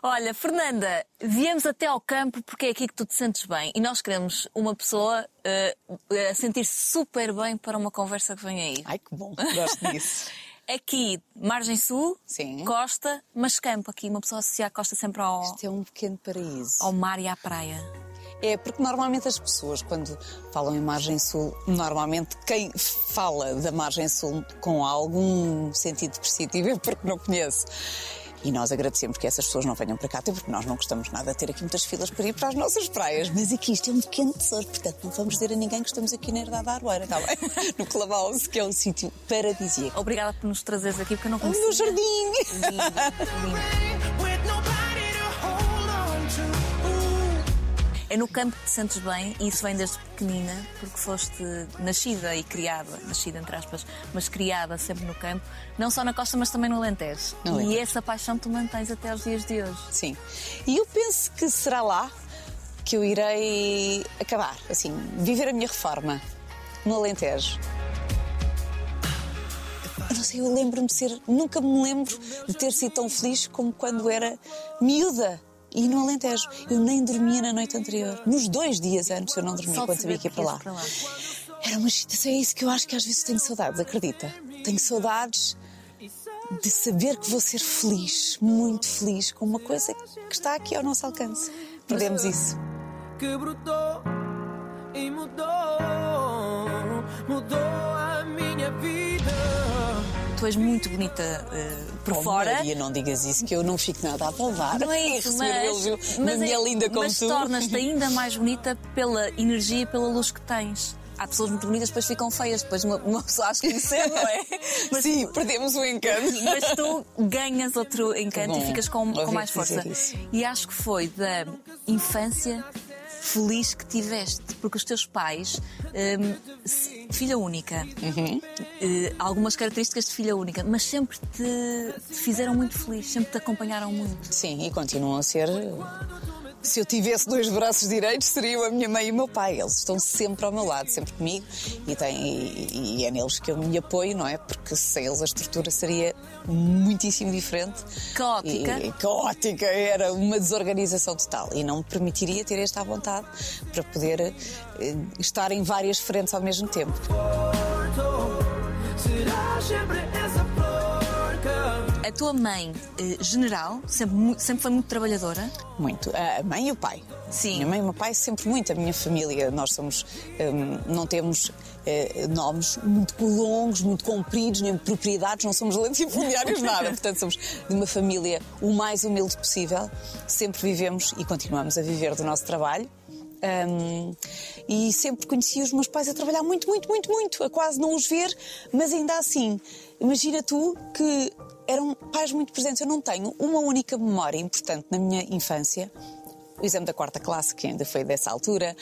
Olha, Fernanda, viemos até ao campo porque é aqui que tu te sentes bem e nós queremos uma pessoa uh, a sentir-se super bem para uma conversa que vem aí. Ai, que bom, gosto disso. aqui, margem sul, Sim. costa, mas campo aqui, uma pessoa associa a costa sempre ao, Isto é um pequeno paraíso. ao mar e à praia. É porque normalmente as pessoas, quando falam em margem sul, normalmente quem fala da margem sul com algum sentido depreciativo é porque não conhece. E nós agradecemos que essas pessoas não venham para cá, até porque nós não gostamos nada de ter aqui muitas filas para ir para as nossas praias. Mas aqui isto é um pequeno tesouro, portanto não vamos dizer a ninguém que estamos aqui na Herdade da Arboira, está bem? No Clubhouse, que é um sítio paradisíaco. Obrigada por nos trazeres aqui porque eu não O conhecia. meu jardim! Lindo, lindo. É no campo que te sentes bem e isso vem desde pequenina, porque foste nascida e criada, nascida entre aspas, mas criada sempre no campo, não só na costa, mas também no Alentejo. No E Alentejo. essa paixão tu mantens até aos dias de hoje. Sim. E eu penso que será lá que eu irei acabar, assim, viver a minha reforma no Alentejo. Eu não sei, eu lembro-me de ser. Nunca me lembro de ter sido tão feliz como quando era miúda. E no Alentejo, eu nem dormia na noite anterior. Nos dois dias antes eu não dormia quando sabia que ia para lá. Era uma excitação, é isso que eu acho que às vezes tenho saudades, acredita? Tenho saudades de saber que vou ser feliz, muito feliz, com uma coisa que está aqui ao nosso alcance. Perdemos isso. que brotou e mudou, mudou a. Tu és muito bonita eh, por Oh, fora. Maria, não digas isso, que eu não fico nada a levar. Não é isso, mas, mas, mulher é- linda como mas tu. tornas-te ainda mais bonita pela energia e pela luz que tens. Há pessoas muito bonitas depois ficam feias, depois uma, uma pessoa acha conhecer, não é? Mas, Sim, perdemos o encanto. mas tu ganhas outro encanto bom e ficas com, com mais força. E acho que foi da infância feliz que tiveste, porque os teus pais, se- filha única, Uhum. eh, algumas características de filha única, mas sempre te, te fizeram muito feliz, sempre te acompanharam muito. Sim, e continuam a ser. Se eu tivesse dois braços direitos, seriam a minha mãe e o meu pai. Eles estão sempre ao meu lado, sempre comigo, e, tem, e, e é neles que eu me apoio, não é? Porque sem eles a estrutura seria muitíssimo diferente. Caótica. E, e caótica, era uma desorganização total. E não me permitiria ter esta à vontade para poder eh, estar em várias frentes ao mesmo tempo. Será sempre essa A tua mãe, eh, general, sempre, sempre foi muito trabalhadora. Muito. A mãe e o pai. Sim. Minha mãe e o meu pai sempre muito. A minha família, nós somos. hum, não temos eh, nomes muito longos, muito compridos, nem propriedades, não somos latifundiários, nada. Portanto, somos de uma família o mais humilde possível. Sempre vivemos e continuamos a viver do nosso trabalho. Hum, e sempre conheci os meus pais a trabalhar muito, muito, muito, muito, a quase não os ver, mas ainda assim, imagina tu que eram pais muito presentes. Eu não tenho uma única memória importante na minha infância. O exame da quarta classe, que ainda foi dessa altura,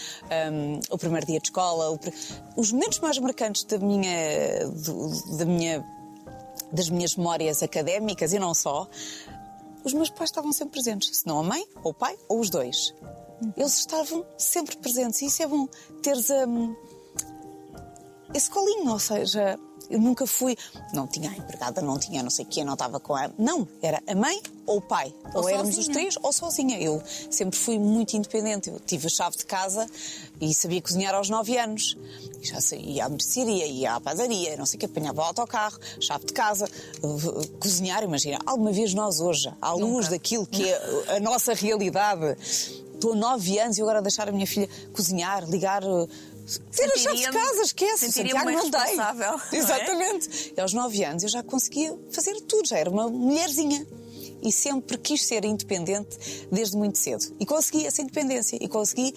hum, o primeiro dia de escola, os momentos mais marcantes da minha, do- da minha, das minhas memórias académicas e não só, os meus pais estavam sempre presentes, se não a mãe, ou o pai, ou os dois. Eles estavam sempre presentes e isso é bom, teres hum, esse colinho, ou seja, eu nunca fui, não tinha a empregada, não tinha não sei o quê, não estava com a. Não, era a mãe ou o pai. Ou, Ou éramos os três ou sozinha. Eu sempre fui muito independente. Eu tive a chave de casa e sabia cozinhar aos 9 anos. E já ia à mercearia, ia à padaria, não sei o que, apanhava o autocarro, chave de casa, uh, cozinhar. Imagina, alguma vez nós hoje, à luz daquilo que é a nossa realidade, estou 9 anos e agora deixar a minha filha cozinhar, ligar. Ter a chave de casa, esquece. Santiago não tem. não é? Exatamente. E aos 9 anos eu já conseguia fazer tudo, já era uma mulherzinha. E sempre quis ser independente desde muito cedo. E consegui essa independência. E consegui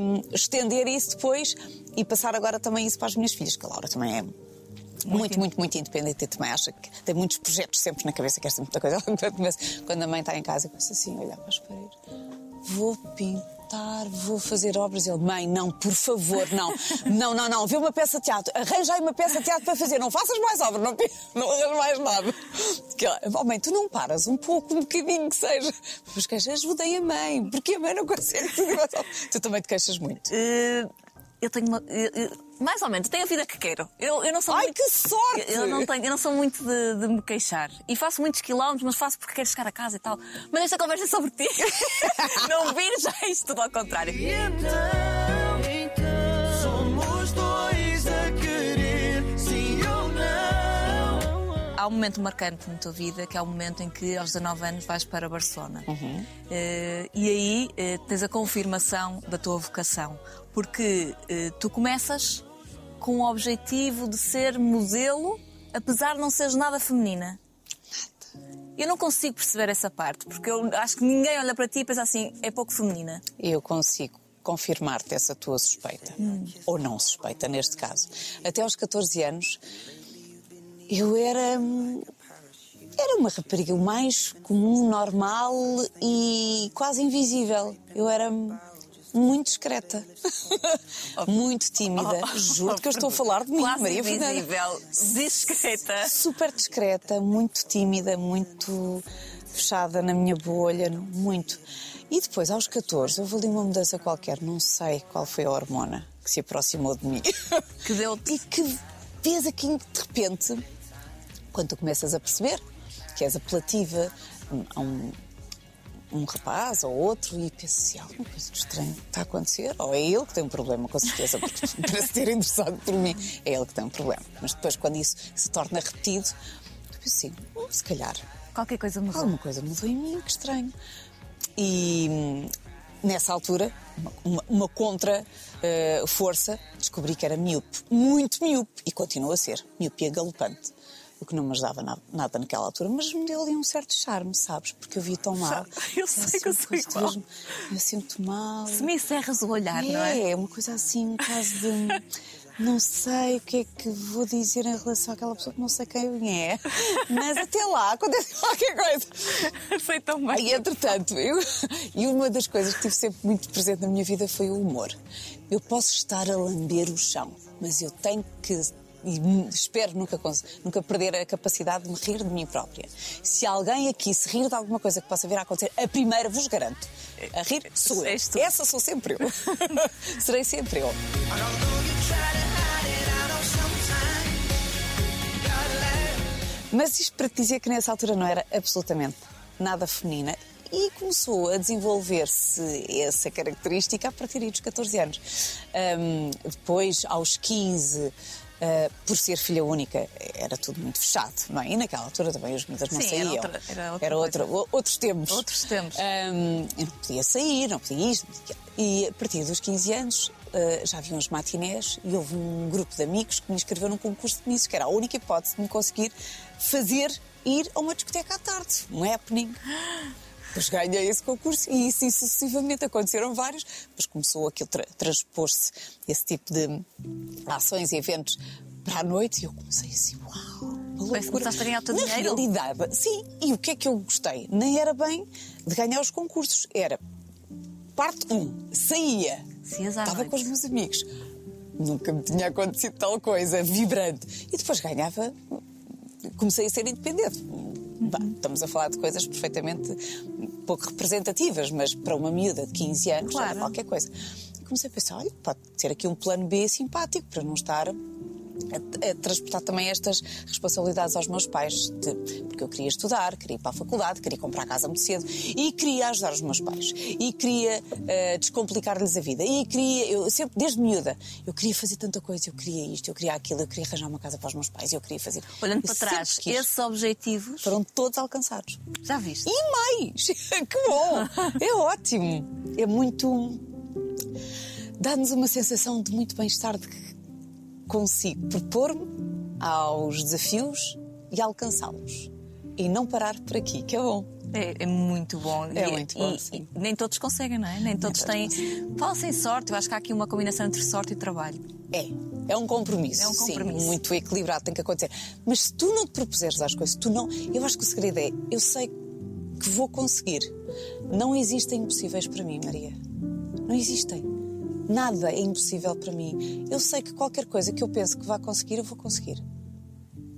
hum, estender isso depois e passar agora também isso para as minhas filhas, que a Laura também é. Muito, muito, muito independente e também acha que tem muitos projetos sempre na cabeça, quer ser muita coisa. Mas quando a mãe está em casa, eu penso assim: olhar para as paredes, vou pintar, vou fazer obras. Ele, mãe, não, por favor, não, não, não, não, vê uma peça de teatro, arranja aí uma peça de teatro para fazer, não faças mais obras, não, não arranjas mais nada. Que oh, mãe, tu não paras um pouco, um bocadinho que seja. Mas queixas, ajudei a mãe, porque a mãe não consegue tudo. Tu também te queixas muito. Eh, eu tenho uma. Mais ou menos, tenho a vida que quero. Eu, eu não sou Ai, muito... que sorte! Eu não, tenho, eu não sou muito de, de me queixar. E faço muitos quilómetros, mas faço porque quero chegar a casa e tal. Mas esta conversa é sobre ti. não vires já isto tudo ao contrário. E então, então, somos dois a querer, sim ou não. Há um momento marcante na tua vida que é o momento em que aos 19 anos vais para Barcelona. Eh, e aí eh, tens a confirmação da tua vocação. Porque eh, tu começas com o objetivo de ser modelo, apesar de não seres nada feminina. Eu não consigo perceber essa parte, porque eu acho que ninguém olha para ti e pensa assim, é pouco feminina. Eu consigo confirmar-te essa tua suspeita. Ou não suspeita, neste caso. Até aos 14 anos, eu era. hum, Era uma rapariga mais comum, normal e quase invisível. Eu era hum, muito discreta. muito tímida. Juro que eu estou a falar de mim, Quase Maria Fernanda. invisível, discreta. Super discreta, muito tímida, muito fechada na minha bolha, muito. E depois, aos 14, houve ali uma mudança qualquer, não sei qual foi a hormona que se aproximou de mim. Que deu-te e que vês aqui, de repente, quando tu começas a perceber que és apelativa a um, um rapaz ou outro e pensas assim, alguma coisa de estranho está a acontecer, ou é ele que tem um problema, com certeza, porque para se ter interessado por mim, é ele que tem um problema. Mas depois, quando isso se torna repetido, tu pensas assim, "Hum, se calhar qualquer coisa mudou. alguma coisa mudou em mim, que estranho. E nessa altura, uma, uma, contra-força, descobri que era miúpe, muito miúpe, e continua a ser, miopia galopante. O que não me ajudava nada, nada naquela altura, mas me deu ali um certo charme, sabes? Porque eu vi tão mal. Eu sei que eu sou igual. mesmo, Eu sinto mal. Se me encerras o olhar, não é? É, uma coisa assim, quase de. Não sei o que é que vou dizer em relação àquela pessoa que não sei quem é, mas até lá acontece qualquer coisa. Sei tão bem. E entretanto, eu, e uma das coisas que tive sempre muito presente na minha vida foi o humor. Eu posso estar a lamber o chão, mas eu tenho que. E espero nunca, nunca perder a capacidade de me rir de mim própria. Se alguém aqui se rir de alguma coisa que possa vir a acontecer, a primeira vos garanto. A rir sou eu. Essa sou sempre eu. Serei sempre eu. Mas isto para te dizer que nessa altura não era absolutamente nada feminina e começou a desenvolver-se essa característica a partir dos 14 anos. Ahm, depois, aos 15, ah, por ser filha única, era tudo muito fechado, não é? E naquela altura também os miúdas não Sim, era saíam. outra- era outra outra- coisa. o- outros tempos. Outros tempos. Ahm, eu não podia sair, não podia isto. E a partir dos 15 anos ah, já havia uns matinés e houve um grupo de amigos que me inscreveu num concurso de Miss, que era a única hipótese de me conseguir fazer ir a uma discoteca à tarde, um happening. Depois ganhei esse concurso e isso sucessivamente aconteceram vários. Depois começou aquilo tra transpor-se esse tipo de ações e eventos para a noite e eu comecei assim, uau! Depois loucura. começaste a ganhar o teu Na dinheiro? realidade, sim. E o que é que eu gostei? Nem era bem de ganhar os concursos. Era parte 1, um, saía, à estava com os meus amigos. Nunca me tinha acontecido tal coisa, vibrante. E depois ganhava, comecei a ser independente. Bah, estamos a falar de coisas perfeitamente pouco representativas, mas para uma miúda de 15 anos Claro. qualquer coisa. Comecei a pensar, olha, pode ser aqui um plano B simpático para não estar a, a transportar também estas responsabilidades aos meus pais, de- porque eu queria estudar, queria ir para a faculdade, queria comprar casa muito cedo e queria ajudar os meus pais e queria eh, descomplicar-lhes a vida e queria, eu sempre, desde miúda, eu queria fazer tanta coisa, eu queria isto, eu queria aquilo, eu queria arranjar uma casa para os meus pais, eu queria fazer. Olhando Eu para trás, esses objetivos, foram todos alcançados. já viste? E mais! que bom! É ótimo! É muito. dá-nos uma sensação de muito bem-estar de que consigo propor-me aos desafios e alcançá-los. E não parar por aqui, que é bom. É, é muito bom. É E- muito bom, e- sim. e nem todos conseguem, não é? Nem todos todos têm. Fala sem sorte, eu acho que há aqui uma combinação entre sorte e trabalho. É. É um compromisso. É um compromisso. Sim, muito equilibrado, tem que acontecer. Mas se tu não te propuseres às coisas, tu não. Eu acho que o segredo é: eu sei que vou conseguir. Não existem impossíveis para mim, Maria. Não existem. Nada é impossível para mim. Eu sei que qualquer coisa que eu penso que vá conseguir, eu vou conseguir.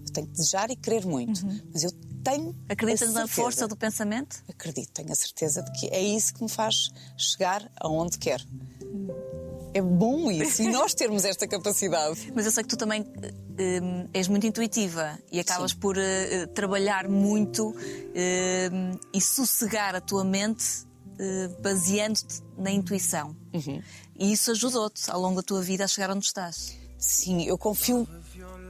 Eu tenho que desejar e querer muito. Mas eu tenho. Uhum. Acreditas na força do pensamento? Acredito, tenho a certeza de que é isso que me faz chegar aonde quero. É bom isso. E nós termos esta capacidade. Mas eu sei que tu também eh, hum, és muito intuitiva e acabas por eh, eh, trabalhar muito eh, e sossegar a tua mente eh, baseando-te na intuição. E isso ajudou-te ao longo da tua vida a chegar onde estás. Sim, eu confio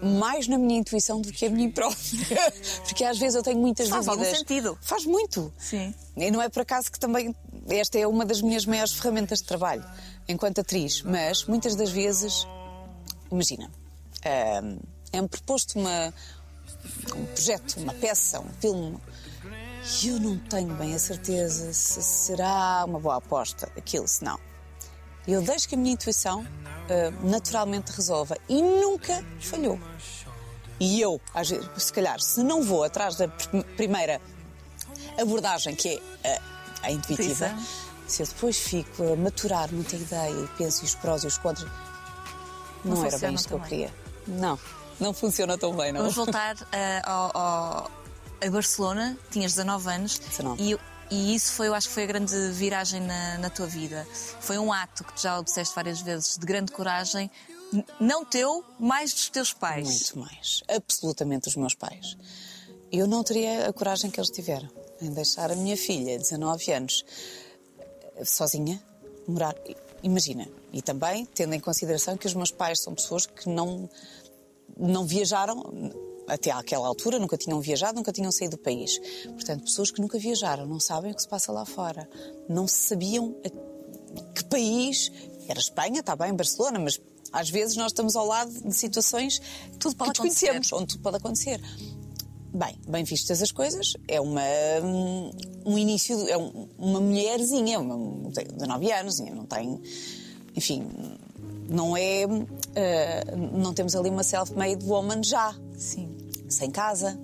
mais na minha intuição do que a minha própria. Porque às vezes eu tenho muitas Faz algum dúvidas. sentido. Faz muito. Sim. E não é por acaso que também esta é uma das minhas maiores ferramentas de trabalho enquanto atriz. Mas muitas das vezes, imagina, hum, é-me proposto uma, um projeto, uma peça, um filme. E eu não tenho bem a certeza se será uma boa aposta aquilo, se não. Eu deixo que a minha intuição ah, naturalmente resolva. E nunca falhou. E eu, às vezes, se calhar, se não vou atrás da pr- primeira abordagem, que é a, a intuitiva, Intuição. se eu depois fico a maturar muita ideia e penso os prós e os contras, não, Não era bem isto que eu queria. Não, não funciona tão bem, não. Vamos voltar eh, ao, ao- a Barcelona, tinhas 19 anos 19. E, e isso foi, eu acho que foi a grande viragem na, na tua vida. Foi um ato que tu já disseste várias vezes, de grande coragem, não teu, mais dos teus pais. Muito mais. Absolutamente os meus pais. Eu não teria a coragem que eles tiveram em deixar a minha filha, 19 anos, sozinha, morar. Imagina. E também tendo em consideração que os meus pais são pessoas que não, não viajaram. Até àquela altura nunca tinham viajado, nunca tinham saído do país. Portanto, pessoas que nunca viajaram, não sabem o que se passa lá fora. Não sabiam que país. Era Espanha, está bem, Barcelona, mas às vezes nós estamos ao lado de situações Tudo pode que desconhecemos, onde tudo pode acontecer. Bem, bem vistas as coisas, é uma, um início, de- é um- uma mulherzinha, uma, tem 19 anos, não tem, enfim, não é, eh, não temos ali uma self-made woman já, Sim. Sem casa,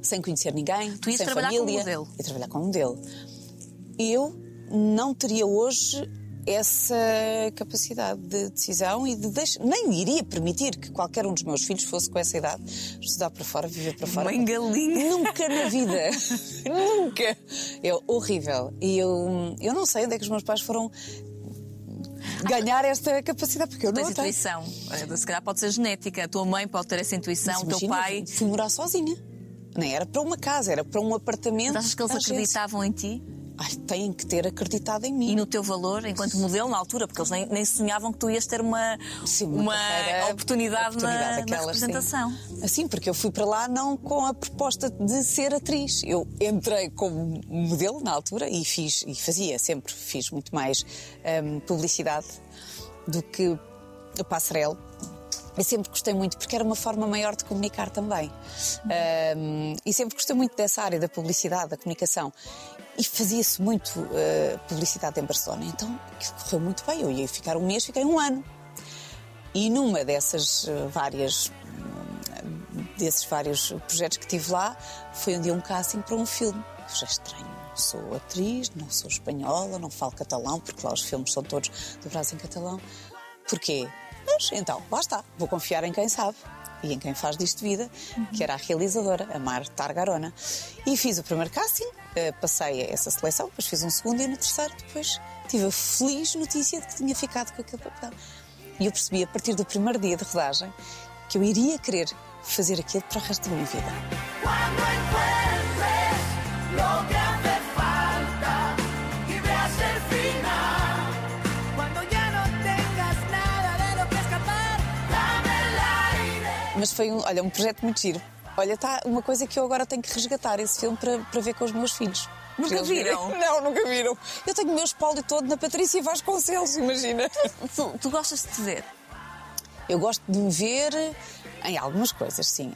sem conhecer ninguém, Tu sem trabalhar família. modelo. E trabalhar como modelo. Eu não teria hoje essa capacidade de decisão e de deixar, nem iria permitir que qualquer um dos meus filhos fosse com essa idade estudar para fora, viver para fora. Mãe galinha. Nunca na vida. Nunca. É horrível. E eu, eu não sei onde é que os meus pais foram ganhar esta capacidade, porque eu não Tens a tenho. intuição. Eh, Se calhar pode ser genética. A tua mãe pode ter essa intuição, Mas o teu imagina, pai. Fui morar sozinha. Nem era para uma casa, era para um apartamento. Mas achas que eles acreditavam em ti Ai, têm que ter acreditado em mim. e no teu valor enquanto modelo na altura? Porque eles nem, nem sonhavam que tu ias ter uma, Sim, uma carreira- oportunidade, na- oportunidade na, daquelas, sim. representação. Assim, porque eu fui para lá não com a proposta de ser atriz. Eu entrei como modelo na altura e fiz e fazia sempre fiz muito mais hum, publicidade do que o passarelo. Eu sempre gostei muito, porque era uma forma maior de comunicar também. Hum, e sempre gostei muito dessa área da publicidade, da comunicação. E fazia-se muito eh, publicidade em Barcelona. Então, correu muito bem. Eu ia ficar um mês, fiquei um ano. E numa dessas eh, várias desses vários projetos que tive lá, foi um dia um casting para um filme. Eu já estranho, sou atriz, não sou espanhola, não falo catalão, porque lá os filmes são todos dobrados em catalão. Porquê? Mas então, lá está, vou confiar em quem sabe e em quem faz disto vida, que era a realizadora, a Mar Targarona. E fiz o primeiro casting, eh, passei a essa seleção, depois fiz um segundo e no terceiro depois tive a feliz notícia de que tinha ficado com aquele papel. E eu percebi a partir do primeiro dia de rodagem que eu iria querer fazer aquilo para o resto da minha vida. Mas foi um, olha, um projeto muito giro. Olha, está uma coisa que eu agora tenho que resgatar esse filme para, para ver com os meus filhos. Nunca viram? Não, nunca viram. Eu tenho o meu espólio todo na Patrícia Vasconcelos, imagina. Tu, tu gostas de te ver? Eu gosto de me ver em algumas coisas, sim.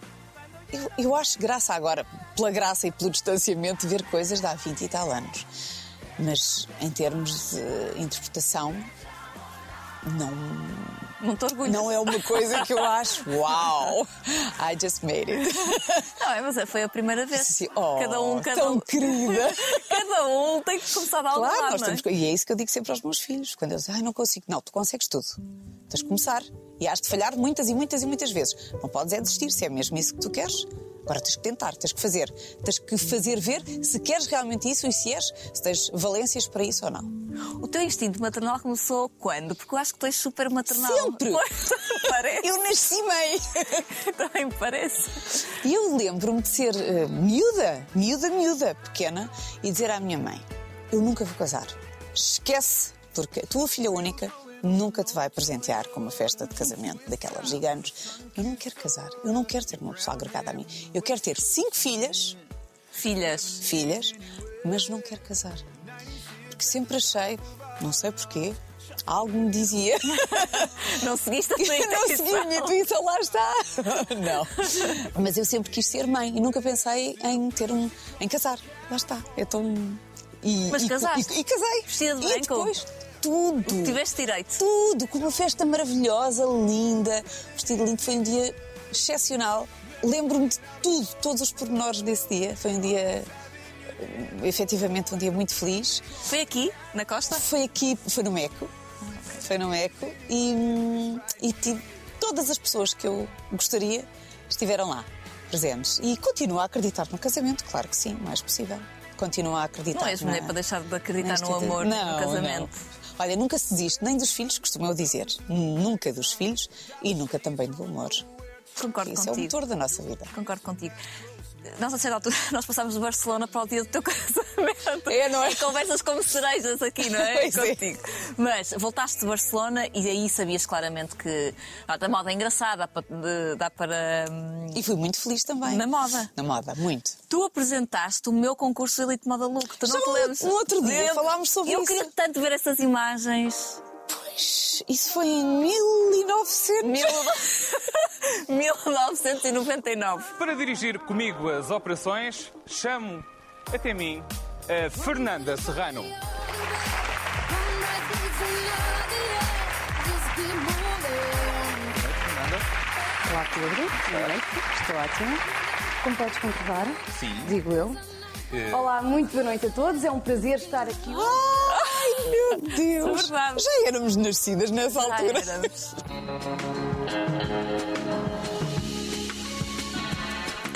Eu, eu acho graça agora, pela graça e pelo distanciamento, ver coisas de há 20 e tal anos. Mas em termos de interpretação, não, Não te orgulhas? não é uma coisa que eu acho, uau, I just made it. Não, é, mas é, foi a primeira vez. Sim, oh, cada um, cada tão um. querida. Cada um tem que começar a algum Claro, lado, nós é? temos que- e é isso que eu digo sempre aos meus filhos. Quando eles dizem, ai, não consigo. Não, tu consegues tudo. Tens de começar. E has de falhar muitas e muitas e muitas vezes. Não podes é desistir, se é mesmo isso que tu queres. Agora tens que tentar, tens que fazer. Tens que fazer ver se queres realmente isso e se és, se tens valências para isso ou não. O teu instinto maternal começou quando? Porque eu acho que tu és super maternal. Sempre! Parece. Eu nasci mãe! Também parece. E eu lembro-me de ser eh, miúda, miúda, miúda, pequena, e dizer à minha mãe: Eu nunca vou casar. Esquece, porque a tua filha única nunca te vai presentear com uma festa de casamento daquelas gigantes. Eu não quero casar, eu não quero ter uma pessoa agregada a mim. Eu quero ter cinco filhas, Filhas. filhas, mas não quero casar. Porque sempre achei, não sei porquê, algo me dizia. Não seguiste a tua Eu não intuição. segui a minha intuição, lá está. Não. Mas eu sempre quis ser mãe e nunca pensei em ter um. em casar. Lá está. É tão. E, Mas e- casaste? E, e casei. Vestida de e branco? depois, tudo. Tiveste direito. Tudo, com uma festa maravilhosa, linda. Vestido lindo foi um dia excepcional. Lembro-me de tudo, todos os pormenores desse dia. Foi um dia, eh, efetivamente, um dia muito feliz. Foi aqui, na costa? Foi aqui, foi no Meco. Foi no Meco e, e tive, todas as pessoas que eu gostaria estiveram lá, presentes. E continuo a acreditar no casamento, claro que sim, o mais possível. Continuo a acreditar. Não és na- mulher para deixar de acreditar na no amor, não, no casamento. não. Olha, nunca se desiste nem dos filhos, costumo eu dizer. Nunca dos filhos e nunca também do amor. Concordo Isso é o contigo. motor da nossa vida. Concordo contigo. Nós, a certa altura, nós passámos de Barcelona para o dia do teu casamento. É, não é? Conversas como cerejas aqui, não é? É. Contigo. Mas voltaste de Barcelona e aí sabias claramente que ah, a moda é engraçada, dá para. hum, E fui muito feliz também. Na moda. Na moda, muito. Tu apresentaste o meu concurso Elite Moda Look. Tu não Já te no- lembras? no outro dia Eu- falámos sobre Eu isso. queria tanto ver essas imagens. Pois, isso foi em 1900. Mil... 1999. Para dirigir comigo as operações, chamo até mim a Fernanda Serrano. Olá Pedro, boa noite, estou ótima. Como podes comprovar? Sim. Digo eu. Eh. Olá, muito boa noite a todos, é um prazer estar aqui. Ai, meu Deus! É. Já éramos nascidas nessa Ai, altura. éramos.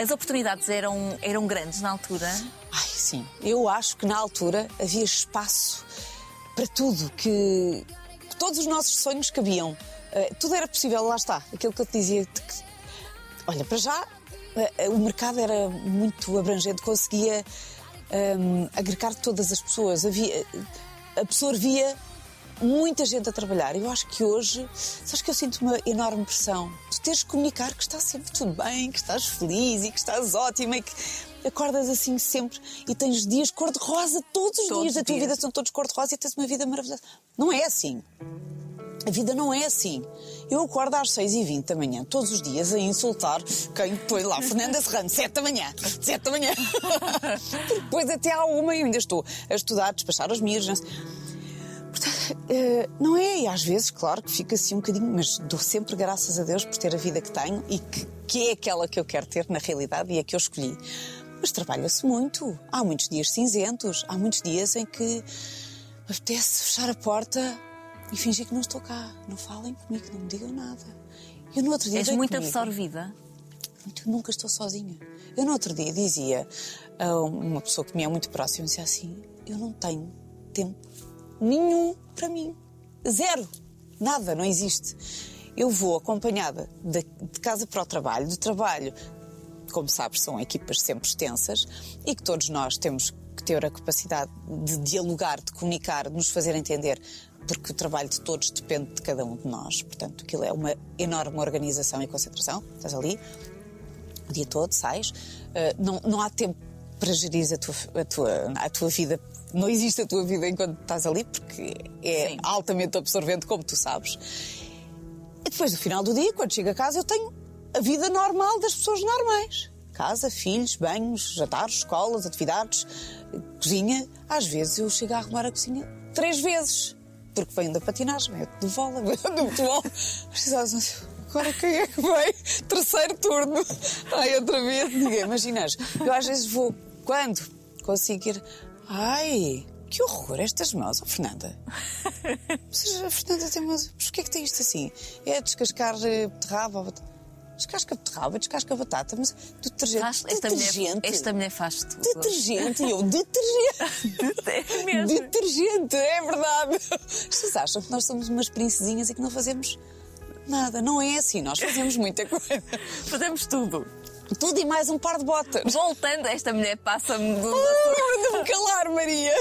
As oportunidades eram, eram grandes na altura. Ai, sim. Eu acho que na altura havia espaço para tudo, que, que todos os nossos sonhos cabiam. Eh, tudo era possível, lá está. Aquilo que eu te dizia. que- olha, para já, eh, o mercado era muito abrangente, conseguia ehm, agregar todas as pessoas. Havia, absorvia muita gente a trabalhar. Eu acho que hoje, sabes que eu sinto uma enorme pressão. Tu teres de comunicar que está sempre tudo bem, que estás feliz e que estás ótima e que acordas assim sempre e tens dias cor-de-rosa, todos os Todos dias da tua dias. vida são todos cor-de-rosa e tens uma vida maravilhosa. Não é assim. A vida não é assim. Eu acordo às 6h20 da manhã, todos os dias, a insultar quem põe lá, Fernanda Serrano, 7 da manhã, 7 da manhã. Depois até à uma eu ainda estou a estudar, a despachar as minhas. Portanto, eh, não é, e às vezes, claro que fica assim um bocadinho, mas dou sempre graças a Deus por ter a vida que tenho e que, que é aquela que eu quero ter na realidade e a que eu escolhi. Mas trabalha-se muito. Há muitos dias cinzentos, hã muitos dias em que me apetece fechar a porta e fingir que não estou cá. Não falem comigo, não me digam nada. Eu no outro dia És muito comigo. absorvida. Eu nunca estou sozinha. Eu no outro dia dizia a uma pessoa que me é muito próxima, dizia assim, eu não tenho tempo nenhum para mim. Zero. Nada, não existe. Eu vou acompanhada de, de casa para o trabalho, do trabalho, como sabes, são equipas sempre extensas e que todos nós temos que ter a capacidade de dialogar, de comunicar, de nos fazer entender, porque o trabalho de todos depende de cada um de nós. Portanto, aquilo é uma enorme organização e concentração. Estás ali, o dia todo, sais, eh, não, não há tempo para gerir a tua, a, tua, a tua vida. Não existe a tua vida enquanto estás ali, porque é Sim. altamente absorvente, como tu sabes. E depois, no final do dia, quando chego a casa, eu tenho a vida normal das pessoas normais. Casa, filhos, banhos, jantares, escolas, atividades, cozinha. Às vezes eu chego a arrumar a cozinha três vezes. Porque venho da patinagem, venho do vôlei, do futebol. Agora quem é que vai? Terceiro turno. Ai, outra vez. Ninguém, imaginas. Eu às vezes vou, quando consigo ir Ai, que horror estas mãos, oh, Fernanda. Mas a Fernanda tem mãos. Porquê é que tem isto assim? É descascar eh, beterraba. bat- Descasca beterraba, descasca batata, mas detergente. Faz- esta, mulher, detergente. esta mulher faz tudo. Detergente, e eu, detergente. É mesmo. Detergente, é verdade. Vocês acham que nós somos umas princesinhas e que não fazemos nada? Não é assim, nós fazemos muita coisa. Fazemos tudo. Tudo e mais um par de botas. Voltando, esta mulher passa-me do. Oh, Manda-me calar, Maria.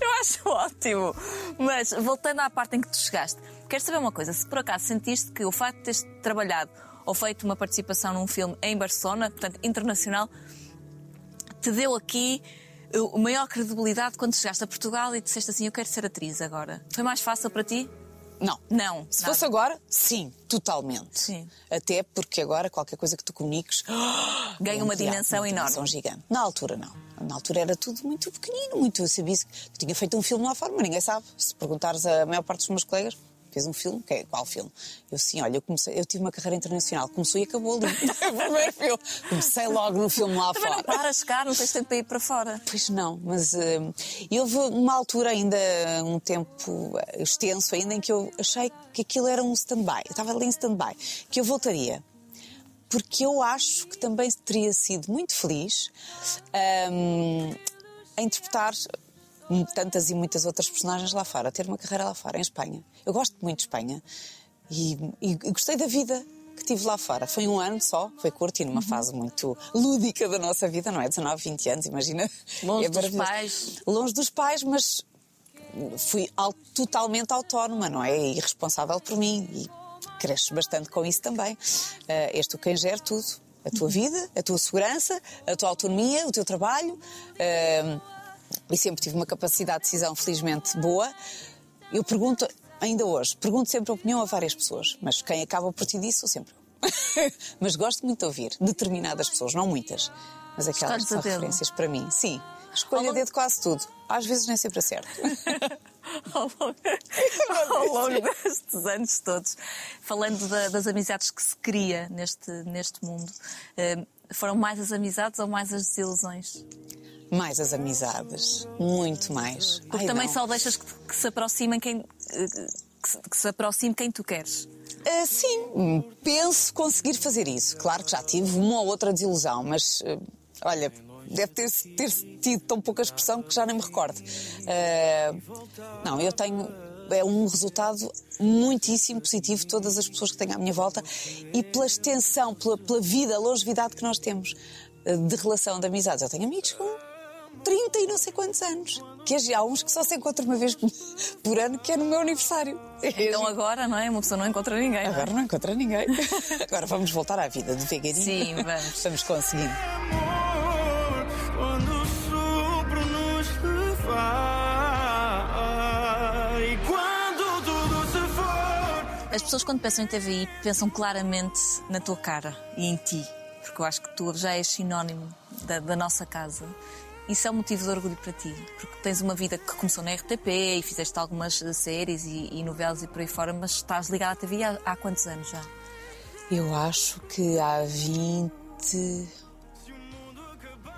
Eu acho ótimo. Mas voltando à parte em que tu chegaste, quero saber uma coisa: se por acaso sentiste que o facto de teres trabalhado ou feito uma participação num filme em Barcelona, portanto internacional, te deu aqui uh, maior credibilidade quando chegaste a Portugal e disseste assim: Eu quero ser atriz agora. Foi mais fácil para ti? Não. Não. Se nada. fosse agora, sim, totalmente. Sim. Até porque agora qualquer coisa que tu comuniques Ganha uma teatro, dimensão uma enorme. dimensão gigante. Na altura, não. Na altura era tudo muito pequenino, muito. Eu sabia que tinha feito um filme lá fora, mas ninguém sabe. Se perguntares a maior parte dos meus colegas, fez um filme, que é, qual filme? Eu sim, olha, eu, comecei, eu tive uma carreira internacional, começou e acabou ali. O primeiro filme. Comecei logo no filme lá Também não fora. paras cá, não tens tempo para ir para fora. Pois não, mas eh, e houve uma altura ainda, um tempo extenso ainda, em que eu achei que aquilo era um stand-by. Eu estava ali em stand-by, que eu voltaria. Porque eu acho que também teria sido muito feliz ahm, a interpretar tantas e muitas outras personagens lá fora, a ter uma carreira lá fora, em Espanha. Eu gosto muito de Espanha e, e- e gostei da vida que tive lá fora. Foi um ano só, foi curto e numa fase muito lúdica da nossa vida, não é? 19, 20 anos, imagina. Longe É dos pais. Longe dos pais, mas fui totalmente autónoma, não é? E responsável por mim. E cresces bastante com isso também. Eh, és tu quem gera tudo. A tua vida, a tua segurança, a tua autonomia, o teu trabalho. Eh, e sempre tive uma capacidade de decisão, felizmente, boa. Eu pergunto, ainda hoje, pergunto sempre a opinião a várias pessoas, mas quem acaba por ti disso sou sempre eu. mas gosto muito de ouvir determinadas pessoas, não muitas, mas aquelas que são a referências para mim. Sim, escolho a longo- dedo quase tudo. Às vezes nem sempre acerto. ao longo, ao longo destes anos todos, falando da- das amizades que se cria neste, neste mundo, eh, foram mais as amizades ou mais as desilusões? mais as amizades, muito mais. Porque Ai, também não. só deixas que, que se aproximem quem. eh, Que se, aproxime quem tu queres. Ah, sim, penso conseguir fazer isso. Claro que já tive uma ou outra desilusão, mas ah, olha, deve ter, ter tido tão pouca expressão que já nem me recordo. Ah, não, eu tenho. É um resultado muitíssimo positivo de todas as pessoas que tenho à minha volta e pela extensão, pela, pela vida, a longevidade que nós temos ah, de relação de amizades. Eu tenho amigos com 30 e não sei quantos anos. Que há uns que só se encontram uma vez por ano, que é no meu aniversário. Então agora, não é? Uma pessoa não encontra ninguém. não é? Agora não encontra ninguém. Agora vamos voltar à vida devagarinho. Sim, vamos. Vamos conseguindo. amor quando sopro nos levar As pessoas, quando pensam em TVI, pensam claramente na tua cara e em ti. Porque eu acho que tu já és sinónimo da, da nossa casa. Isso é um motivo de orgulho para ti. Porque tens uma vida que começou na RTP e fizeste algumas eh, séries e, e novelas e por aí fora, mas estás ligada à TVI há, há quantos anos já? Eu acho que há 20.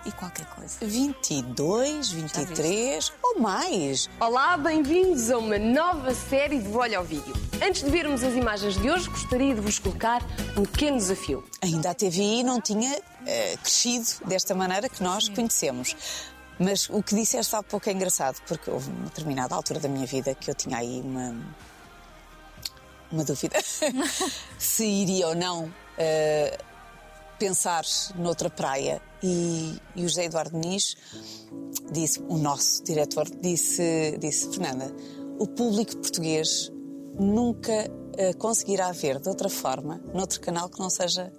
E qualquer coisa. 22, 23 ou mais. Olá, bem-vindos a uma nova série de Olho ao Vídeo. Antes de vermos as imagens de hoje, gostaria de vos colocar um pequeno desafio. Ainda a TVI não tinha eh, crescido desta maneira que nós conhecemos. Mas o que disseste há pouco é engraçado, porque houve uma determinada altura da minha vida que eu tinha aí uma. uma dúvida. se iria ou não eh, pensar noutra praia. E, e o José Eduardo Nis disse, o nosso diretor, disse, disse Fernanda, o público português nunca eh, conseguirá ver de outra forma, noutro canal que não seja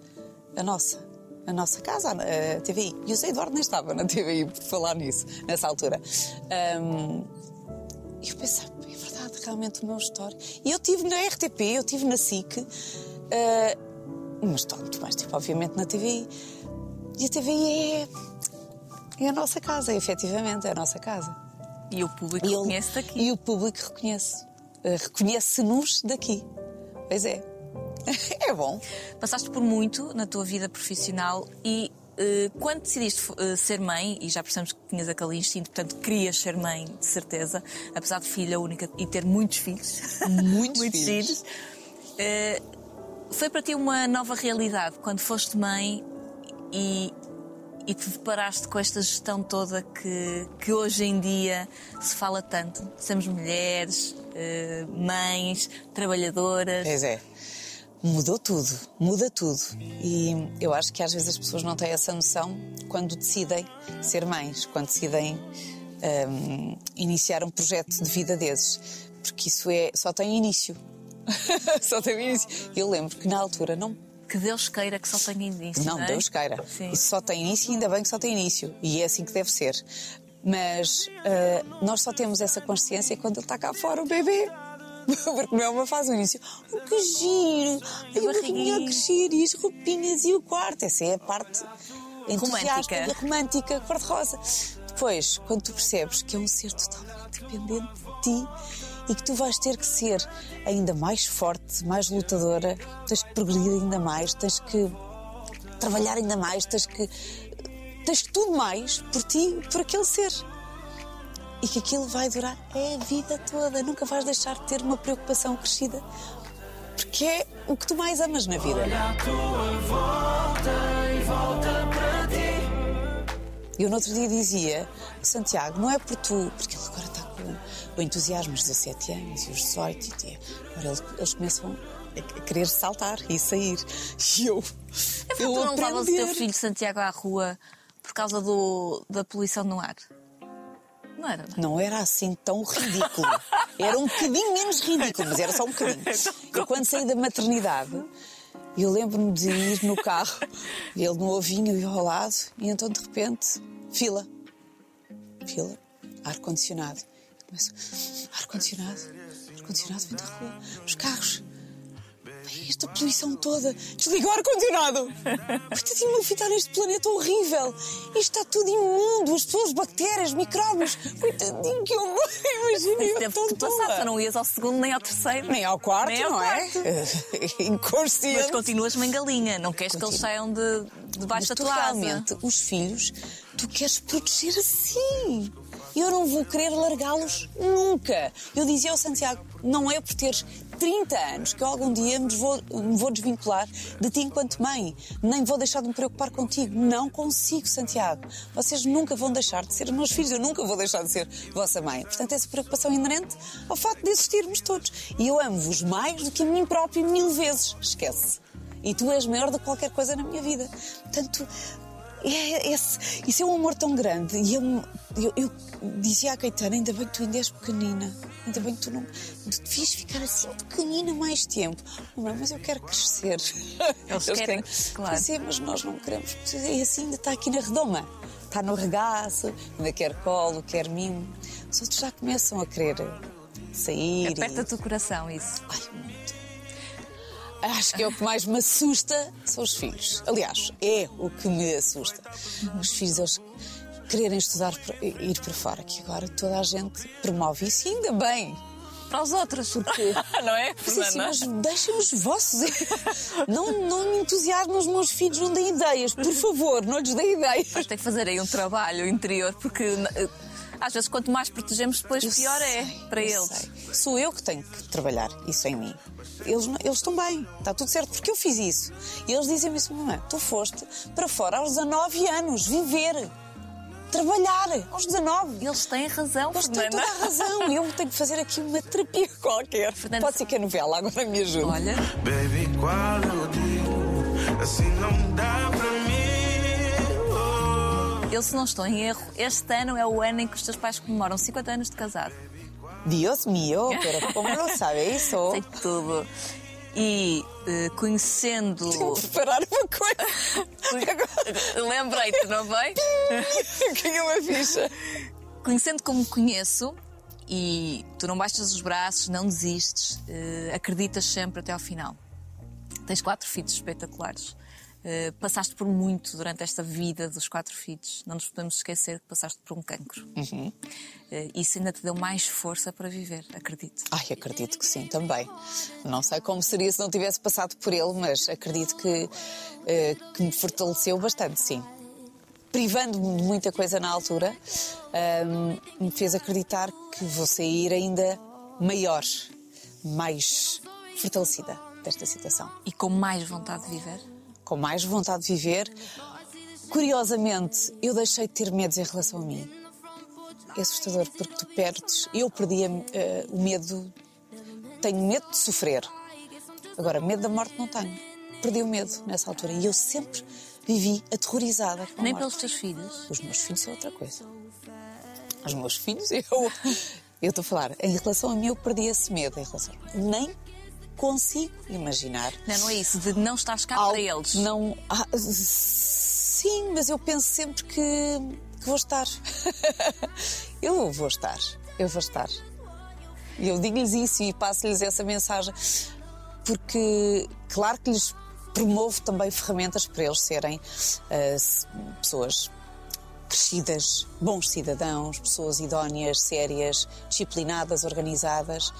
a nossa. A nossa casa, a TVI. E o José Eduardo nem estava na TVI por falar nisso, nessa altura. Ahm, e eu pensei, é verdade, realmente o meu história. E eu tive na RTP, eu tive na SIC, ah, mas estou muito mais, tipo, obviamente, na TVI. E a TVI é, é a nossa casa, efetivamente, é a nossa casa. E o público E ele- reconhece daqui. E o público reconhece. Ah, Reconhece-nos daqui. Pois é. É bom. Passaste por muito na tua vida profissional e eh, quando decidiste eh, ser mãe, e já percebemos que tinhas aquele instinto, portanto querias ser mãe, de certeza, apesar de filha única e ter muitos filhos. Muitos filhos. eh, foi para ti uma nova realidade quando foste mãe e, e te deparaste com esta gestão toda que, que hoje em dia se fala tanto. Somos mulheres, eh, mães, trabalhadoras. Pois é. Mudou tudo, muda tudo. E eu acho que às vezes as pessoas não têm essa noção quando decidem ser mães, quando decidem hum, iniciar um projeto de vida desses. Porque isso é, só tem início. só tem início. Eu lembro que na altura não Que Deus queira que só tenha início. não, Não, é? Deus queira. Sim. Isso só tem início e ainda bem que só tem início. E é assim que deve ser. Mas ah, nós só temos essa consciência quando ele está cá fora, o bebê. Porque não é uma fase, o início. Oh, que giro! Ai, a barriguinha a crescer e as roupinhas e o quarto. Essa é a parte Romântica. romântica, cor-de-rosa. Depois, quando tu percebes que é um ser totalmente dependente de ti e que tu vais ter que ser ainda mais forte, mais lutadora, tens que progredir ainda mais, tens que trabalhar ainda mais, tens que. tens tudo mais por ti, por aquele ser. E que aquilo vai durar a vida toda. Nunca vais deixar de ter uma preocupação crescida. Porque é o que tu mais amas na vida. Eu no outro dia dizia, Santiago, não é por tu, porque ele agora o entusiasmo, os 17 anos e os 18, e agora eles, eles começam a querer saltar e sair. E eu. É eu tu não levavas o teu aprender. filho Santiago à rua por causa do, da poluição no ar? Não era? não? Não era assim tão ridículo. Era um bocadinho menos ridículo, mas era só um bocadinho. Eu, quando saí da maternidade, eu lembro-me de ir no carro, ele no ovinho e ao lado, e então de repente, fila. Fila, ar-condicionado. Começo, ar-condicionado, ar-condicionado vem da rua, os carros. Bem, esta poluição toda. Desliga o ar-condicionado. Coitadinho, meu filho está neste planeta horrível. Isto está tudo imundo. As pessoas, bactérias, micróbios. Coitadinho, que eu imagino. Isso eu que passar, tu não ias ao segundo nem ao terceiro. Nem ao quarto, Nem ao não quarto. é? Inconsciente. Mas continuas mangalinha, não queres que eles saiam de, de Mas baixo da tu tua asa. realmente, os filhos, tu queres proteger assim. Eu não vou querer largá-los nunca. Eu dizia ao Santiago, não é por teres 30 anos que eu algum dia me vou, me vou desvincular de ti enquanto mãe. Nem vou deixar de me preocupar contigo. Não consigo, Santiago. Vocês nunca vão deixar de ser meus filhos. Eu nunca vou deixar de ser vossa mãe. Portanto, essa preocupação inerente ao facto de existirmos todos. E eu amo-vos mais do que a mim próprio mil vezes. Esquece. E tu és maior do que qualquer coisa na minha vida. Portanto, é esse, isso é um amor tão grande. E eu, eu, eu dizia à Caetana: ainda bem que tu ainda és pequenina. Ainda bem que tu não. Tu devias ficar assim pequenina mais tempo. Mamãe, mas eu quero crescer. Eles querem, claro. crescer, mas nós não queremos. E assim ainda está aqui na redoma. Está no regaço, ainda quer colo, quer mimo. Os outros já começam a querer sair. e- Aperta-te o coração, isso. Ai. Acho que é o que mais me assusta são os filhos. Aliás, é o que me assusta. Os filhos, eles quererem estudar, para- ir para fora, que agora toda a gente promove isso e ainda bem. Para os outros. Porque não é? Mas assim, mas deixem os vossos. Não, não me entusiasmem os meus filhos, não deem ideias, por favor, não lhes deem ideias. Vais ter que fazer aí um trabalho interior, porque eh, às vezes quanto mais protegemos, depois Eu pior é sei, para eu eles. sei. Sou eu que tenho que trabalhar isso em mim. Eles, eles estão bem, está tudo certo, porque eu fiz isso. E eles dizem-me isso, mamãe, tu foste para fora aos 19 anos, viver, trabalhar, aos 19. Eles têm razão, Eles têm toda a razão. Eu tenho que fazer aqui uma terapia qualquer. Fernanda- Pode ser que a novela agora me ajude. Olha, Baby, qual eu digo? Assim não dá para mim. Oh. eu se não estou em erro, este ano é o ano em que os teus pais comemoram 50 anos de casado. Dios mío, pero como lo sabe isso? Sei tudo. E eh, conhecendo. Tenho preparar uma coisa. Lembrei-te, não foi? ganhei uma ficha. Conhecendo como conheço, e tu não baixas os braços, não desistes, eh, acreditas sempre até ao final. Tens quatro filhos espetaculares. Eh, passaste por muito durante esta vida dos quatro filhos. Não nos podemos esquecer que passaste por um cancro. Eh, isso ainda te deu mais força para viver, acredito. Ai, acredito que sim, também. Não sei como seria se não tivesse passado por ele, mas acredito que, eh, que me fortaleceu bastante, sim. privando-me de muita coisa na altura, ahm, me fez acreditar que vou sair ainda maior, mais fortalecida desta situação. E com mais vontade de viver? Com mais vontade de viver. Curiosamente, eu deixei de ter medos em relação a mim. É assustador porque tu perdes. Eu perdi eh, o medo. Tenho medo de sofrer. Agora, medo da morte não tenho. Perdi o medo nessa altura. E eu sempre vivi aterrorizada com a Nem morte. pelos teus filhos? Os meus filhos é outra coisa. Os meus filhos, eu. Eu estou a falar, em relação a mim, eu perdi esse medo. Em relação, nem consigo imaginar. Não, não é isso, de não estares cá para eles. Não. Ah, sim, mas eu penso sempre que, que vou estar. eu vou estar. Eu vou estar. E eu digo-lhes isso e passo-lhes essa mensagem. Porque, claro que lhes promovo também ferramentas para eles serem se- pessoas crescidas, bons cidadãos, pessoas idóneas, sérias, disciplinadas, organizadas,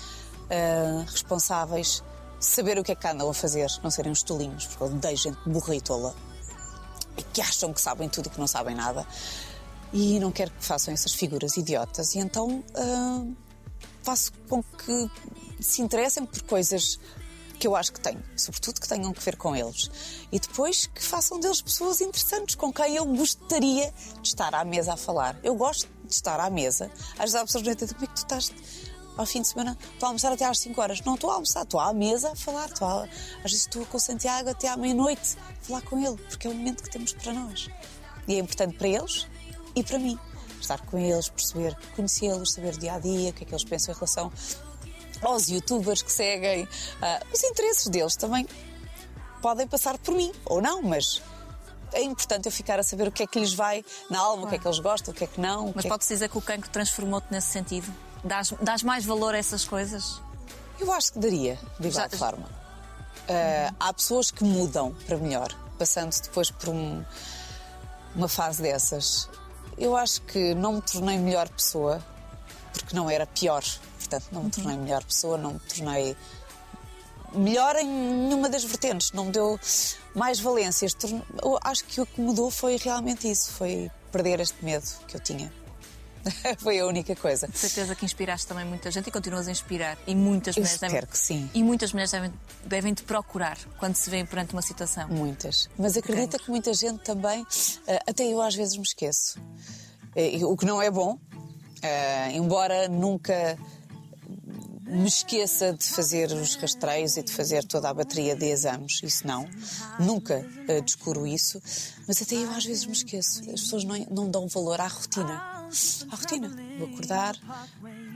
ah, responsáveis, saber o que é que andam a fazer, não serem uns tolinhos, porque eu odeio gente burra e tola e que acham que sabem tudo e que não sabem nada. E não quero que façam essas figuras idiotas. E então ah, faço com que se interessem por coisas que eu acho que tenho, sobretudo que tenham que ver com eles. E depois que façam deles pessoas interessantes com quem eu gostaria de estar à mesa a falar. Eu gosto de estar à mesa. Às vezes há pessoas que entendem como é que tu estás ao fim de semana, estou a almoçar até às 5 horas. Não estou a almoçar, estou à mesa a falar. Estou a... Às vezes estou com o Santiago até à meia-noite a falar com ele, porque é o momento que temos para nós. E é importante para eles e para mim. Estar com eles, perceber, conhecê-los, saber dia a dia, o que é que eles pensam em relação aos youtubers que seguem. ah, os interesses deles também podem passar por mim, ou não, mas é importante eu ficar a saber o que é que lhes vai na alma, o que é que eles gostam, o que é que não. Mas que é pode-se dizer que o cancro transformou-te nesse sentido? Dás, dás mais valor a essas coisas? Eu acho que daria, de igual Já- forma. Ah, há pessoas que mudam para melhor, passando depois por um- uma fase dessas. Eu acho que não me tornei melhor pessoa porque não era pior. Portanto, não me tornei melhor pessoa, não me tornei melhor em nenhuma das vertentes, não me deu mais valências. Eu acho que o que mudou foi realmente isso, foi perder este medo que eu tinha. foi a única coisa. De certeza que inspiraste também muita gente e continuas a inspirar. E muitas Eu mulheres espero que sim. E muitas mulheres devem, devem te procurar quando se vêem perante uma situação. Muitas. Mas acredita que muita gente também, eh, até eu às vezes me esqueço. Eh, O que não é bom, eh, embora nunca me esqueça de fazer os rastreios e de fazer toda a bateria de exames, isso não. Nunca eh, descuro isso, mas até eu às vezes me esqueço. As pessoas não, não dão valor à rotina. À rotina. Vou acordar,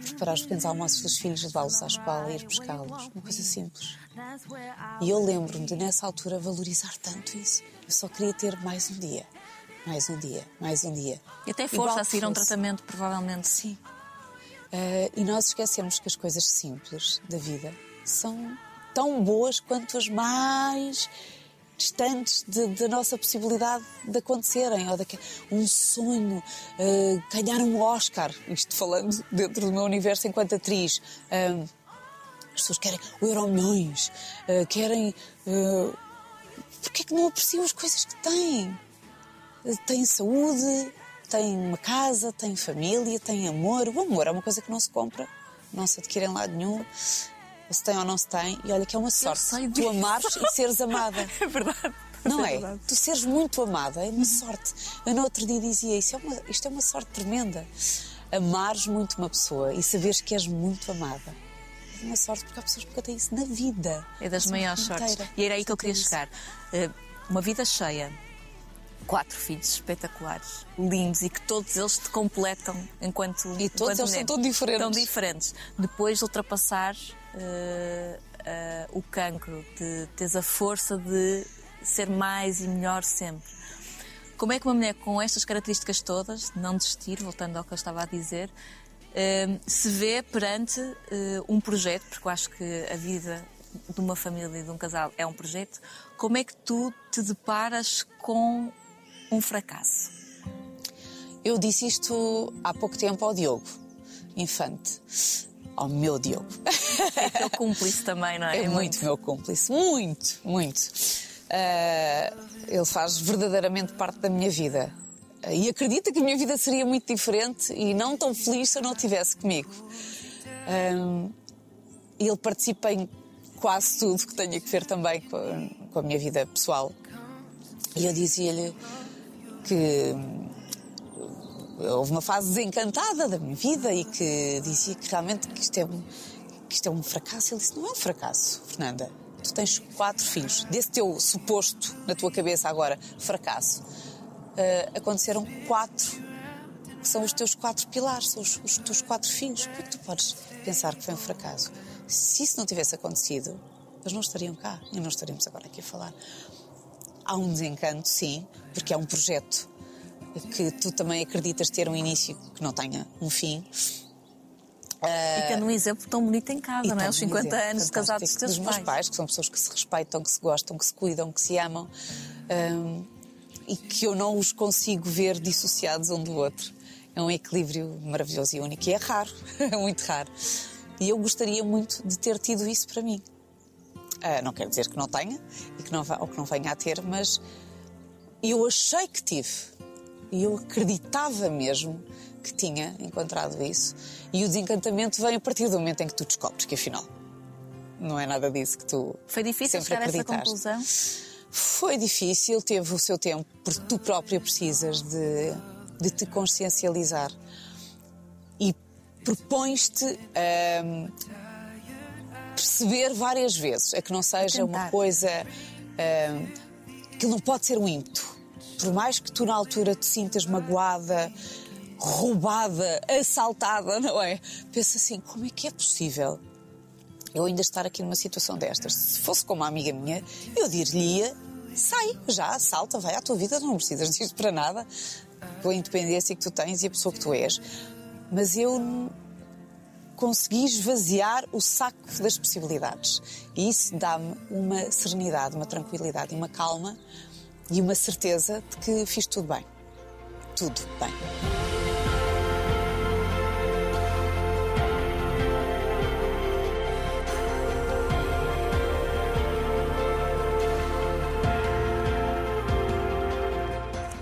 preparar os pequenos almoços dos filhos, levá-los à escola, ir pescá-los. Uma coisa simples. E eu lembro-me de, nessa altura, valorizar tanto isso. Eu só queria ter mais um dia. Mais um dia, mais um dia. E até força a seguir a um tratamento, provavelmente. Sim. Eh, e nós esquecemos que as coisas simples da vida são tão boas quanto as mais distantes de- da nossa possibilidade de acontecerem. Ou daque- um sonho, eh, ganhar um Oscar, isto falando dentro do meu universo enquanto atriz. Ah, as pessoas querem o Euro Milhões, eh, querem. Uh, Porquê é que não apreciam as coisas que têm? Eh, Têm saúde, têm uma casa, têm família, têm amor. O amor é uma coisa que não se compra, não se adquire em lado nenhum. Ou se tem ou não se tem. E olha que é uma sorte tu amares e seres amada. É verdade. Não é? Tu seres muito amada é uma sorte. Eu no outro dia dizia isso, é uma, isto é uma sorte tremenda. Amares muito uma pessoa e saberes que és muito amada. É uma sorte porque há pessoas que nunca têm isso na vida. É das a maiores sortes. E era aí que eu queria isso. chegar. Eh, Uma vida cheia, quatro filhos espetaculares, lindos e que todos eles te completam enquanto. E todos enquanto eles são tão diferentes. Tão diferentes. Depois de ultrapassar eh, eh, o cancro, de teres a força de ser mais e melhor sempre. Como é que uma mulher com estas características todas, de não desistir, voltando ao que eu estava a dizer, eh, se vê perante um projeto, porque eu acho que a vida de uma família e de um casal é um projeto, como é que tu te deparas com um fracasso? Eu disse isto há pouco tempo ao Diogo Infante. Ao meu Diogo. É aquele cúmplice também, não é? É muito meu cúmplice, muito, muito. Ah, ele faz verdadeiramente parte da minha vida. E acredita que a minha vida seria muito diferente e não tão feliz se eu não estivesse comigo. Ahm, ele participa em quase tudo que tenha que ver também com a, com a minha vida pessoal. E eu dizia-lhe que hum, houve uma fase desencantada da minha vida e que dizia que realmente que isto é um, que isto é um fracasso. Ele disse: Não é um fracasso, Fernanda. Tu tens quatro filhos. Desse teu suposto, na tua cabeça agora, fracasso, ah, aconteceram quatro que são os teus quatro pilares, são os, os teus quatro filhos. Como é que tu podes pensar que foi um fracasso? Se isso não tivesse acontecido, eles não estariam cá e não estaríamos agora aqui a falar. Há um desencanto, sim, porque é um projeto que tu também acreditas ter um início que não tenha um fim. E tendo um exemplo tão bonito em casa, não é? Os 50 bonito, anos de casados dos teus dos meus pais. pais, que são pessoas que se respeitam, que se gostam, que se cuidam, que se amam. hum, e que eu não os consigo ver dissociados um do outro. É um equilíbrio maravilhoso e único. E é raro, é muito raro. E eu gostaria muito de ter tido isso para mim. Ah, não quer dizer que não tenha e que não ou que não venha a ter, mas eu achei que tive. E eu acreditava mesmo que tinha encontrado isso. E o desencantamento vem a partir do momento em que tu descobres que afinal não é nada disso que tu Foi difícil sempre chegar a essa acreditaste. conclusão? Foi difícil, teve o seu tempo, porque tu própria precisas de, de te consciencializar e propões-te a perceber várias vezes, a que não seja uma coisa ahm, que não pode ser um ímpeto. Por mais que tu na altura te sintas magoada, roubada, assaltada, não é? Pensa assim, como é que é possível eu ainda estar aqui numa situação destas. Se fosse como uma amiga minha, eu dir-lhe-ia, sai, já, salta, vai à tua vida, não precisas disto para nada, com a independência que tu tens e a pessoa que tu és. Mas eu consegui esvaziar o saco das possibilidades. E isso dá-me uma serenidade, uma tranquilidade uma calma e uma certeza de que fiz tudo bem. Tudo bem.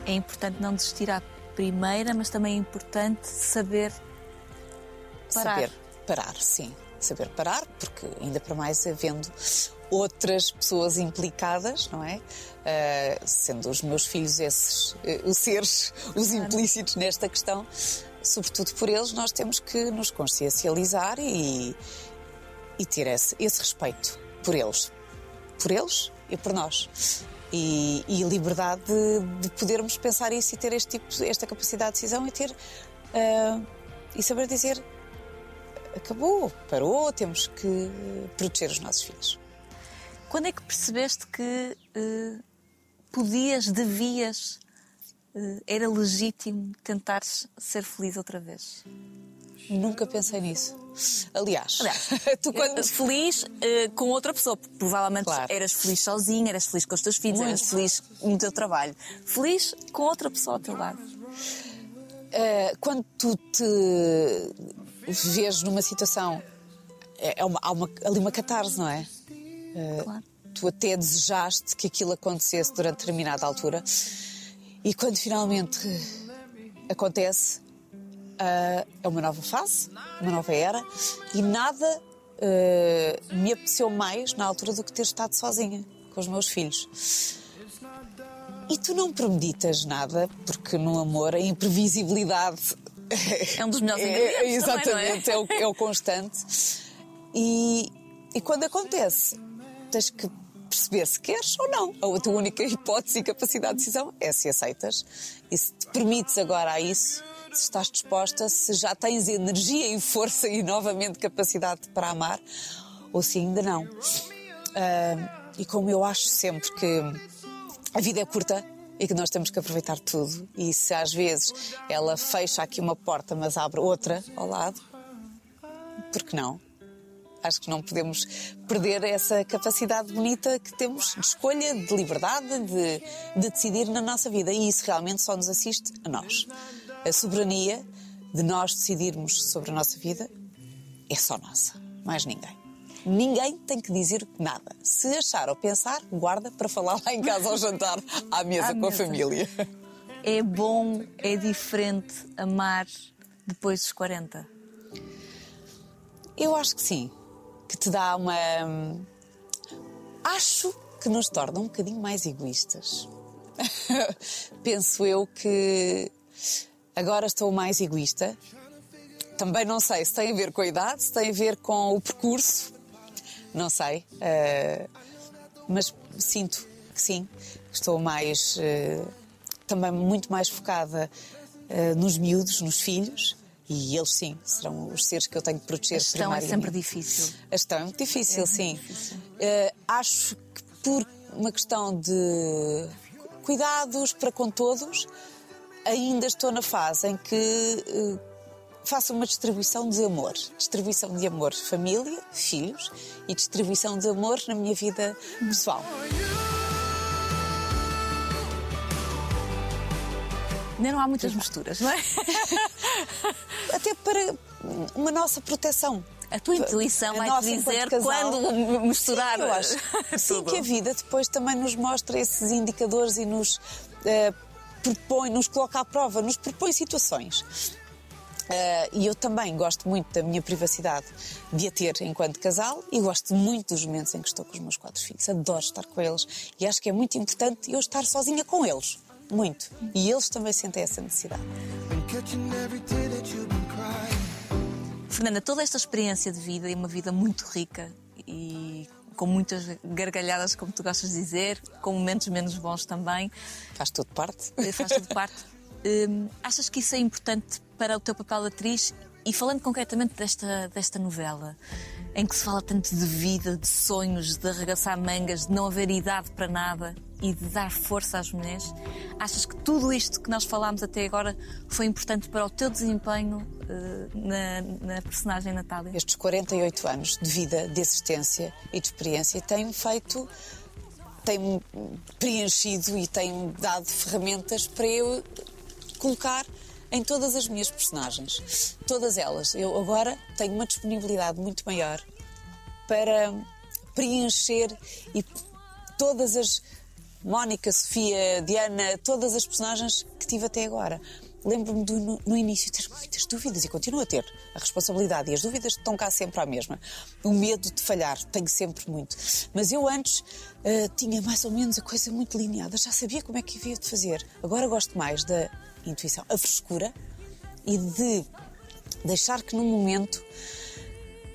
É importante não desistir à primeira, mas também é importante saber parar. Saber parar, sim. Saber parar, porque ainda para mais havendo outras pessoas implicadas, não é? Ah, sendo os meus filhos esses, eh, os seres, os implícitos nesta questão, sobretudo por eles, nós temos que nos consciencializar e, e ter esse, esse respeito por eles. Por eles e por nós. E, e a liberdade de, de podermos pensar isso e ter este tipo, esta capacidade de decisão e ter. ah, e saber dizer acabou, parou, temos que proteger os nossos filhos. Quando é que percebeste que eh, podias, devias, eh, era legítimo tentares ser feliz outra vez? Nunca pensei nisso. Aliás, Aliás, tu quando. Eh, Feliz eh, com outra pessoa. Provavelmente Claro. eras feliz sozinha, eras feliz com os teus filhos, Muito. eras feliz no teu trabalho. Feliz com outra pessoa ao teu lado. eh, quando tu te vês numa situação. É, é uma- há uma- ali uma catarse, não é? Claro. tu até desejaste que aquilo acontecesse durante determinada altura e quando finalmente acontece ah, é uma nova fase, uma nova era e nada ah, me apeteceu mais na altura do que ter estado sozinha com os meus filhos. E tu não premeditas nada, porque no amor a imprevisibilidade É um dos melhores é, ingredientes também, exatamente, não é? é, o, é o constante. E, e quando acontece, tens que perceber se queres ou não. A tua única hipótese e capacidade de decisão é se aceitas e se te permites agora a isso, se estás disposta, se já tens energia e força e novamente capacidade para amar, ou se ainda não. Ah, e como eu acho sempre que a vida é curta e que nós temos que aproveitar tudo. E se às vezes ela fecha aqui uma porta, mas abre outra ao lado, por que não? Acho que não podemos perder essa capacidade bonita que temos de escolha, de liberdade, de, de decidir na nossa vida. E isso realmente só nos assiste a nós. A soberania de nós decidirmos sobre a nossa vida é só nossa, mais ninguém. Ninguém tem que dizer nada. Se achar ou pensar, guarda para falar lá em casa ao jantar, à mesa À com a mesa. família. é bom, é diferente amar depois dos 40? Eu acho que sim. Que te dá uma. hum, Acho que nos torna um bocadinho mais egoístas. Penso eu que agora estou mais egoísta. Também não sei se tem a ver com a idade, se tem a ver com o percurso. Não sei. eh, mas sinto que sim. Estou mais. eh, também muito mais focada eh, nos miúdos, nos filhos. E eles, sim, serão os seres que eu tenho que proteger A gestão é sempre difícil. A gestão é muito difícil, É sim. difícil. Acho que por uma questão de cuidados para com todos, ainda estou na fase em que faço uma distribuição de amor. Distribuição de amor família, filhos e distribuição de amor na minha vida pessoal. Ainda não há muitas misturas, não é? Até para uma nossa proteção. A tua intuição vai te dizer quando misturar. Sim, eu acho. Sim, que a vida depois também nos mostra esses indicadores e nos eh, propõe, nos coloca à prova, nos propõe situações. Eh, e eu também gosto muito da minha privacidade de a ter enquanto casal e gosto muito dos momentos em que estou com os meus quatro filhos. Adoro estar com eles e acho que é muito importante eu estar sozinha com eles. Muito. E eles também sentem essa necessidade. Fernanda, toda esta experiência de vida é uma vida muito rica e com muitas gargalhadas, como tu gostas de dizer, com momentos menos bons também, Faz tudo parte. faz tudo parte. Hum, achas que isso é importante para o teu papel de atriz? E falando concretamente desta, desta novela, em que se fala tanto de vida, de sonhos, de arregaçar mangas, de não haver idade para nada e de dar força às mulheres, achas que tudo isto que nós falámos até agora foi importante para o teu desempenho eh, na, na personagem Natália? estes 48 anos de vida, de existência e de experiência têm-me feito, têm-me preenchido e têm-me dado ferramentas para eu colocar em todas as minhas personagens. Todas elas. Eu agora tenho uma disponibilidade muito maior para preencher e todas as Mónica, Sofia, Diana, todas as personagens que tive até agora. Lembro-me do- no, no início ter muitas dúvidas e continuo a ter. A responsabilidade e as dúvidas estão cá sempre à mesma. O medo de falhar, tenho sempre muito. Mas eu antes eh, tinha mais ou menos a coisa muito lineada, já sabia como é que havia de fazer. Agora gosto mais da intuição, a frescura e de deixar que num momento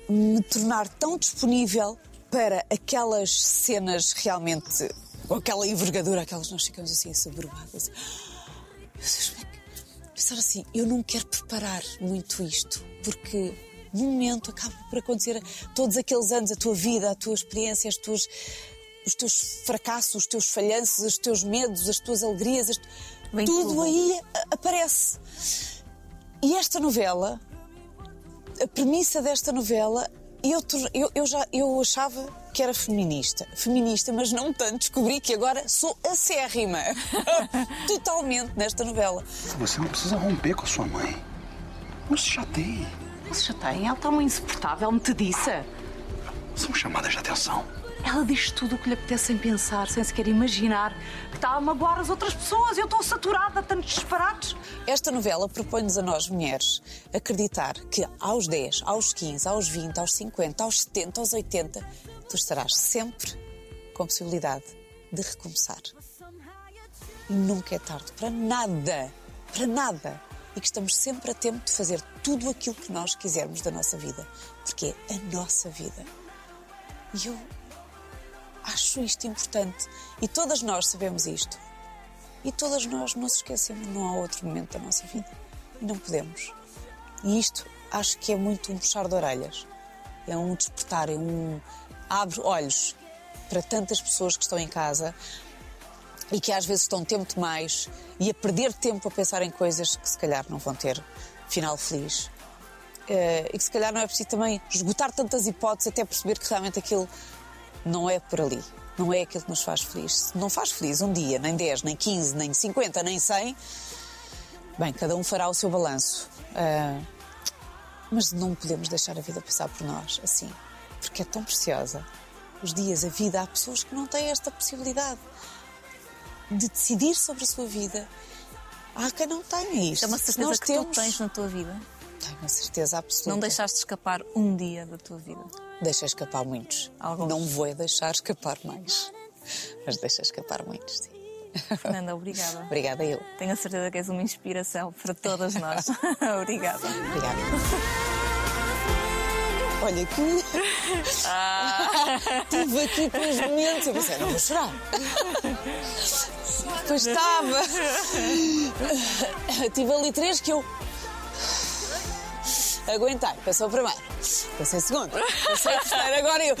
me tornar tão disponível para aquelas cenas realmente com aquela envergadura, aquelas nós ficamos assim assoberbadas. É Pensar assim, eu não quero preparar muito isto, porque no momento acaba por acontecer todos aqueles anos, a tua vida, a tua experiência, as tuas, os teus fracassos, os teus falhanços, os teus medos, as tuas alegrias, as- Vem tudo tudo. aí aparece. E esta novela, a premissa desta novela, eu, eu, eu já eu achava que era feminista. Feminista, mas não tanto. Descobri que agora sou acérrima. Totalmente nesta novela. Você não precisa romper com a sua mãe. Não se chateie. Você já tem? Ela está uma insuportável, me te disse. São chamadas de atenção. Ela diz tudo o que lhe apetece sem pensar, sem sequer imaginar que está a magoar as outras pessoas. Eu estou saturada de tantos disparates. Esta novela propõe-nos a nós, mulheres, acreditar que aos 10, aos 15, aos 20, aos 50, aos 70, aos 80, tu estarás sempre com a possibilidade de recomeçar. E nunca é tarde para nada. Para nada. E que estamos sempre a tempo de fazer tudo aquilo que nós quisermos da nossa vida. Porque é a nossa vida. E eu acho isto importante. E todas nós sabemos isto. E todas nós não se esquecemos, não há outro momento da nossa vida. E não podemos. E isto acho que é muito um puxar de orelhas. É um despertar, é um abre olhos para tantas pessoas que estão em casa e que às vezes estão tempo demais e a perder tempo a pensar em coisas que se calhar não vão ter final feliz. Eh, e que se calhar não é preciso também esgotar tantas hipóteses até perceber que realmente aquilo não é por ali. Não é aquilo que nos faz feliz. Se não faz feliz um dia, nem 10, nem 15, nem 50, nem 100, bem, cada um fará o seu balanço. Ah, mas não podemos deixar a vida passar por nós assim, porque é tão preciosa. Os dias, a vida, há pessoas que não têm esta possibilidade de decidir sobre a sua vida Há quem não tenha isto. É uma certeza Nós que temos... tu tens na tua vida. Tenho a certeza absoluta. Não deixaste escapar um dia da tua vida. Deixa escapar muitos. Alguns. Não vou deixar escapar mais. Mas deixa escapar muitos, sim. Fernanda, obrigada. Obrigada eu. Tenho a certeza que és uma inspiração para todas nós. obrigada. Obrigada. Olha que. Estive aqui três momentos. Eu pensei, não vou chorar. Depois estava. Tive ali três que eu. Aguentei. Passou primeiro. Passei segundo. Passei terceiro. Agora eu.